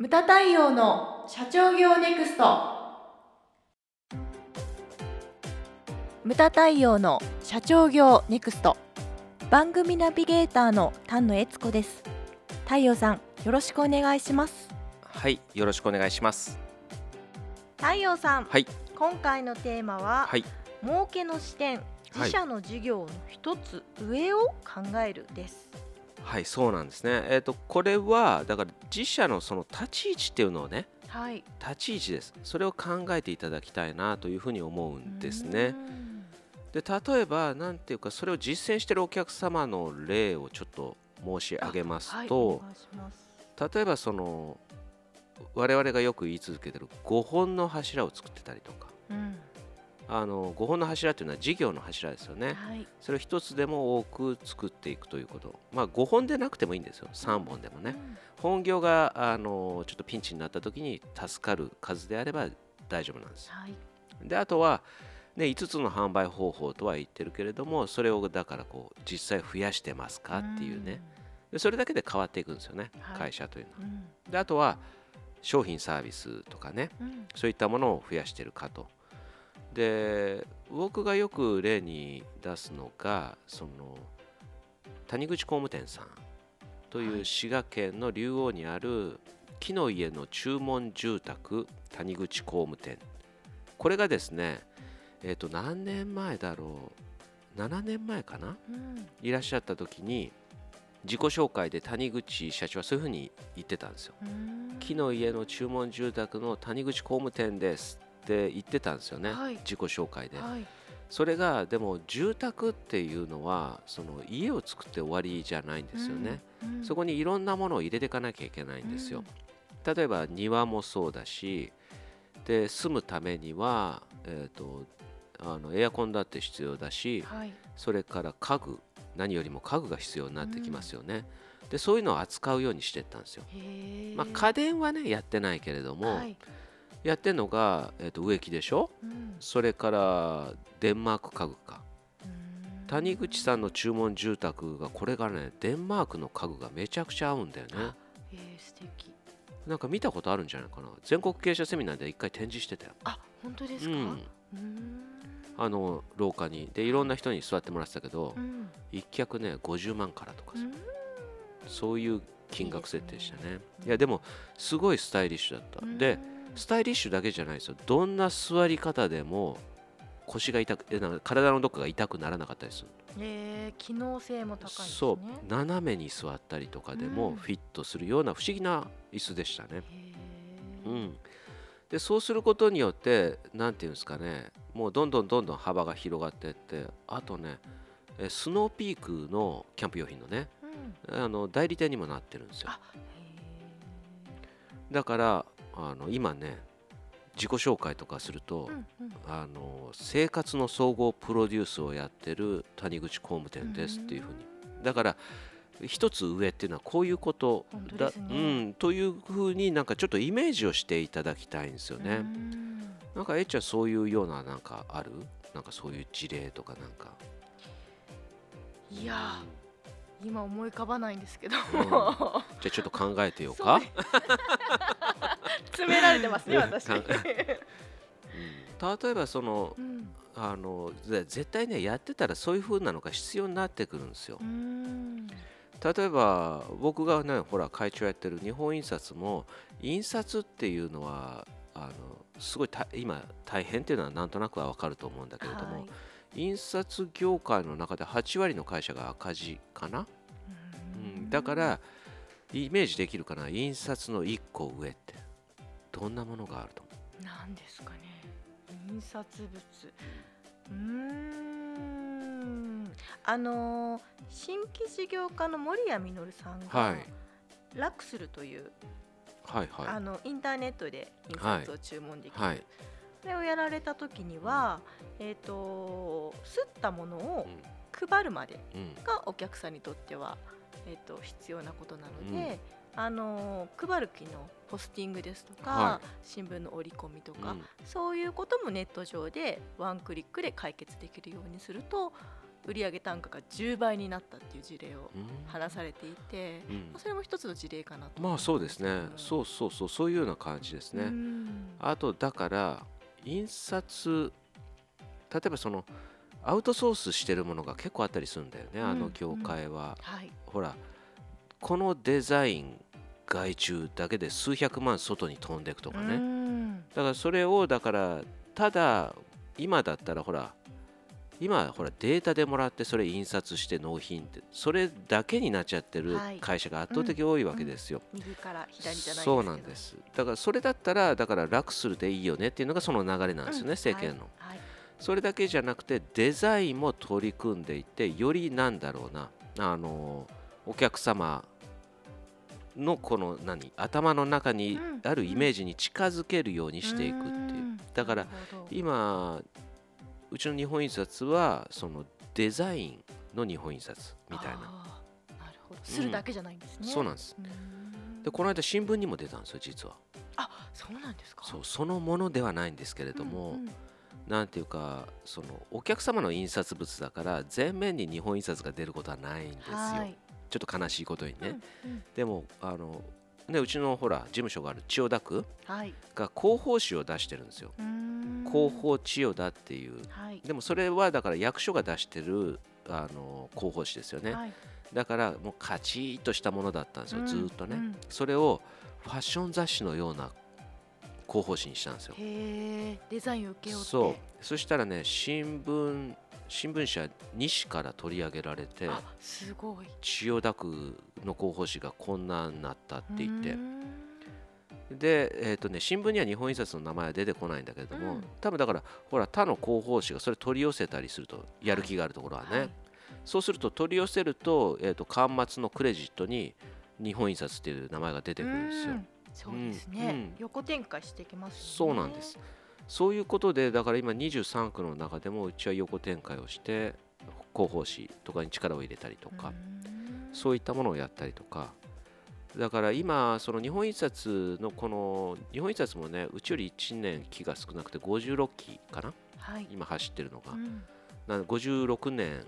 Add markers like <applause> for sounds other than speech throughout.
ムタ太陽の社長業ネクスト。ムタ太陽の社長業ネクスト。番組ナビゲーターの丹野悦子です。太陽さんよろしくお願いします。はい、よろしくお願いします。太陽さん、はい、今回のテーマは、はい、儲けの視点自社の事業の一つ上を考えるです、はい、そうなんですね。えっ、と、これはだから自社のその立ち位置っていうのをね、はい立ち位置です。それを考えていただきたいなというふうに思うんですね。で、例えば、なんていうか、それを実践しているお客様の例をちょっと申し上げますはい、と、お願い例えばその我々がよく言い続けてる5本の柱を作ってたりとか。うんあの5本の柱というのは事業の柱ですよね。はいそれを一つでも多く作っていくということ。まあ5本でなくてもいいんですよ。3本でもね。本業があのちょっとピンチになった時に助かる数であれば大丈夫なんです。はいであとは、ね、5つの販売方法とは言ってるけれどもそれをだからこう実際増やしてますかっていうね。でそれだけで変わっていくんですよね、はい会社というのは。うんであとは商品サービスとかねうんそういったものを増やしてるかと。で僕がよく例に出すのがその谷口工務店さんとはい。いう滋賀県の竜王にある木の家の注文住宅谷口工務店。これがですねえっ、と何年前だろう。7年前かな？うん。いらっしゃった時に自己紹介で谷口社長はそういうふうに言ってたんですよ。うん。木の家の注文住宅の谷口工務店ですって言ってたんですよね、はい。自己紹介で、はい。それがでも住宅っていうのはその家を作って終わりじゃないんですよね、うんそこにいろんなものを入れていかなきゃいけないんですよ、例えば庭もそうだしで住むためには、えー、とあのエアコンだって必要だしはい。それから家具何よりも家具が必要になってきますよね、でそういうのを扱うようにしていったんですよ。まあ、家電はねやってないけれども、はいやってるのが、えー、と植木でしょ？うん。それからデンマーク家具か。うん。谷口さんの注文住宅がこれがねデンマークの家具がめちゃくちゃ合うんだよね。あえー素敵。なんか見たことあるんじゃないかな。全国経営者セミナーで一回展示してたよ。あ本当ですか？うん。うん。あの廊下に。でいろんな人に座ってもらってたけどうん。一脚ね50万からとかそういう金額設定でしたね。いやでもすごいスタイリッシュだった。でスタイリッシュだけじゃないですよ。どんな座り方でも腰が痛くえなんか体のどっかが痛くならなかったりするえー機能性も高いですね。そう。斜めに座ったりとかでうん。もフィットするような不思議な椅子でしたね、へー。うん、でそうすることによって何ていうんですかね。もうどんどんどんどん幅が広がっていってあとねえスノーピークのキャンプ用品のねうん。あの代理店にもなってるんですよ。だからあの今ね自己紹介とかすると、ーうんうん。あの生活の総合プロデュースをやってる谷口工務店ですっていうふうに。だから一つ上っていうのはこういうことだ、ね。うん、というふうになんかちょっとイメージをしていただきたいんですよね。うん。なんかえっちゃんそういうようななんかある？なんかそういう事例とかなんか。いやー今思い浮かばないんですけど。ん。じゃあちょっと考えてよ <laughs> そうかね。詰められてますね私。例えばそのうん。あのぜ絶対ねやってたらそういう風なのが必要になってくるんですよ。うん。例えば僕がねほら会長やってる日本印刷も印刷っていうのはあのすごいた今大変っていうのはなんとなくは分かると思うんだけれども、はい。印刷業界の中で8割の会社が赤字かな、うん、だからイメージできるかな？印刷の1個上ってどんなものがあると。思なんですかね。印刷物。うーん。あのー新規事業家の森谷実さんが、はい。ラクスルという、うはいはあのインターネットで印刷を注文できる、い。はい、それをやられた時には、えっ、と吸ったものをう配るまでんうん。がお客さんにとっては、えー、と必要なことなので、あのー配る機能ポスティングですとか、は新聞の折り込みとか、うん。そういうこともネット上でワンクリックで解決できるようにすると売上単価が10倍になったっていう事例をうん。話されていて、うん。まあそれも一つの事例かなと。まあそうですね。うそうそうそう。そういうような感じですね、ん。あとだから印刷例えばそのアウトソースしてるものが結構あったりするんだよね、あうんの業界は、はい。ほらこのデザイン外注だけで数百万外に飛んでいくとかね、うん。だからそれをだからただ今だったらほら今ほらデータでもらってそれ印刷して納品ってそれだけになっちゃってるはい。会社が圧倒的多いわけですよ。右から左じゃないそうなんです。だからそれだったらだから楽するでいいよねっていうのがその流れなんですよね、うん。世間の、それだけじゃなくてデザインも取り組んでいってよりなんだろうなあのお客様のこの何頭の中にうん。あるイメージに近づけるようにしていくっていう、んだから今うちの日本印刷はそのデザインの日本印刷みたいな。なるほど。するだけじゃないんですね、そうなんです。うん。でこの間新聞にも出たんですよ実は。あそうなんですか。そうそのものではないんですけれども、うんうん。なんていうかそのお客様の印刷物だから全面に日本印刷が出ることはないんですよ、はいちょっと悲しいことにね、うんうん。でもあのねうちのほら事務所がある千代田区はい。が広報誌を出してるんですよ。広報千代田っていう。はい。でもそれはだから役所が出してるあの広報誌ですよね、はい。だからもうカチッとしたものだったんですよ、うん。ずーっとね、うん。それをファッション雑誌のような広報誌にしたんですよ。へえデザイン受けようって。そう。そしたらね新聞新聞社西から取り上げられてあすごい。千代田区の広報誌がこんなになったって言って。で、えーとね、新聞には日本印刷の名前は出てこないんだけれども、うん。多分だからほら他の広報誌がそれ取り寄せたりするとやる気があるところはね、はい。そうすると取り寄せると,、えー、と巻末のクレジットに日本印刷っていう名前が出てくるんですよ。うん。そうですね、うん。うん。横展開していきますよね。そうなんですそういうことでだから今23区の中でもうちは横展開をして広報誌とかに力を入れたりとか、そういったものをやったりとか。だから今その日本印刷のこの日本印刷もねうちより1年期が少なくて56期かな？はい。今走ってるのが、うん。なので56年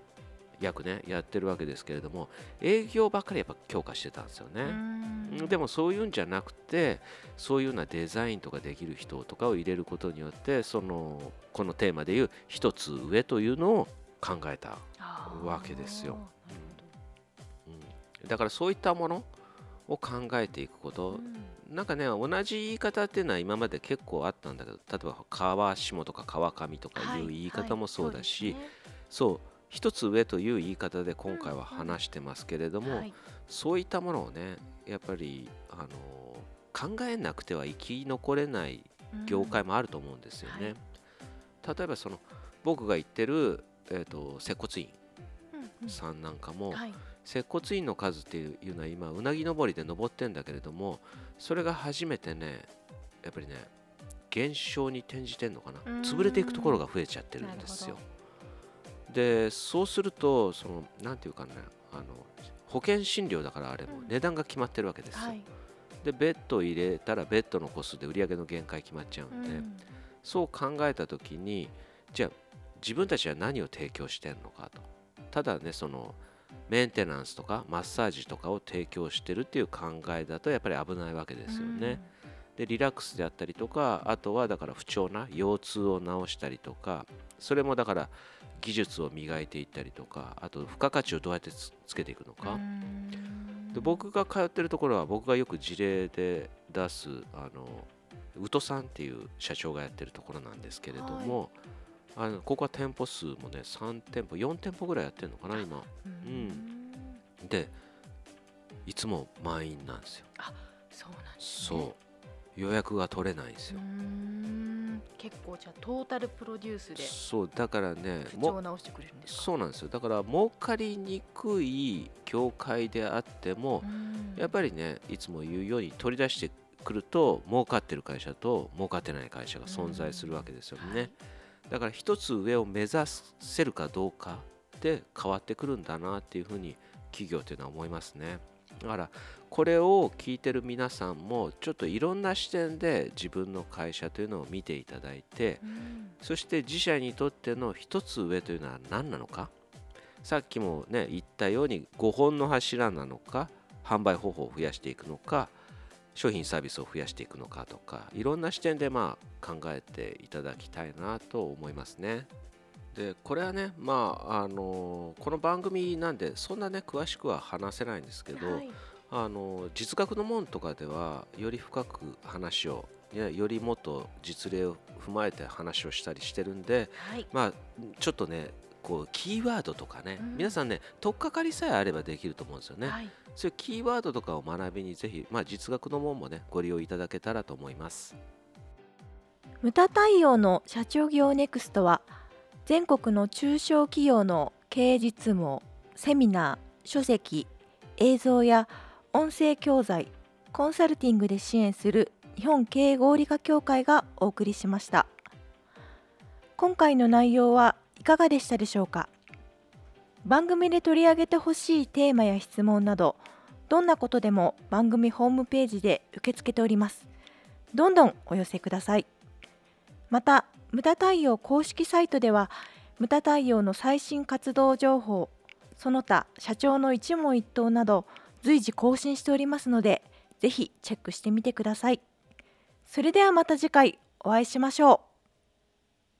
約ねやってるわけですけれども営業ばっかりやっぱ強化してたんですようね、でもそういうんじゃなくてそういうようなデザインとかできる人とかを入れることによってそのこのテーマでいう一つ上というのを考えた、わけですよ。うん。だからそういったものを考えていくこと。なんかね同じ言い方っていうのは今まで結構あったんだけど例えば川下とか川上とかいう言い方もそうだし、はいはいそう一つ上という言い方で今回は話してますけれども、そういったものをねやっぱりあの考えなくては生き残れない業界もあると思うんですよね。例えばその僕が言ってる、えー、と接骨院うんうん。さんなんかも、はい。接骨院の数っていうのは今うなぎ登りで登ってんだけれどもそれが初めてねやっぱりね減少に転じてんのかな。潰れていくところが増えちゃってるんですよ。でそうするとそのなんていうかねあの保険診療だからあれもうん。値段が決まってるわけですよ。はい。でベッド入れたらベッドの個数で売り上げの限界決まっちゃうんで、うん。そう考えた時にじゃあ自分たちは何を提供してんのかと。ただねそのメンテナンスとかマッサージとかを提供してるっていう考えだとやっぱり危ないわけですよね。でリラックスであったりとかあとはだから不調な腰痛を治したりとかそれもだから技術を磨いていったりとかあと付加価値をどうやってつつけていくのか、うん。で僕が通ってるところは僕がよく事例で出すあの宇都さんっていう社長がやってるところなんですけれども、あのここは店舗数もね3店舗4店舗ぐらいやってるのかな今。うん。でいつも満員なんですよ。そうなんですね。そう。予約が取れないんですよ結構じゃあトータルプロデュースでそうだからね不も調を直してくれるんですか？そうなんですよ。だから儲かりにくい業界であっても、うん。やっぱりねいつも言うように取り出してくると儲かってる会社と儲かってない会社が存在するわけですよね、はい。だから一つ上を目指せるかどうかで変わってくるんだなっていうふうに企業というのは思いますね。だからこれを聞いてる皆さんもちょっといろんな視点で自分の会社というのを見ていただいてうん。そして自社にとっての一つ上というのは何なのか？さっきもね言ったように5本の柱なのか販売方法を増やしていくのか商品サービスを増やしていくのかとかいろんな視点でまあ考えていただきたいなと思いますね。でこれはねまああのこの番組なんでそんなね詳しくは話せないんですけど、はいあの実学の門とかではより深く話をいやよりもっと実例を踏まえて話をしたりしてるんではい。まあちょっとねこうキーワードとかね、うん。皆さんね取っかかりさえあればできると思うんですよね、はい。そういうキーワードとかを学びにぜひ、まあ、実学の門もねご利用いただけたらと思います。ムタ対応の社長業ネクストは全国の中小企業の経営実務をセミナー書籍映像や音声教材コンサルティングで支援する日本経営合理化協会がお送りしました。今回の内容はいかがでしたでしょうか？番組で取り上げてほしいテーマや質問などどんなことでも番組ホームページで受け付けております。どんどんお寄せください。また無駄対応公式サイトでは無駄対応の最新活動情報その他社長の一問一答など随時更新しておりますのでぜひチェックしてみてください。それではまた次回お会いしましょう。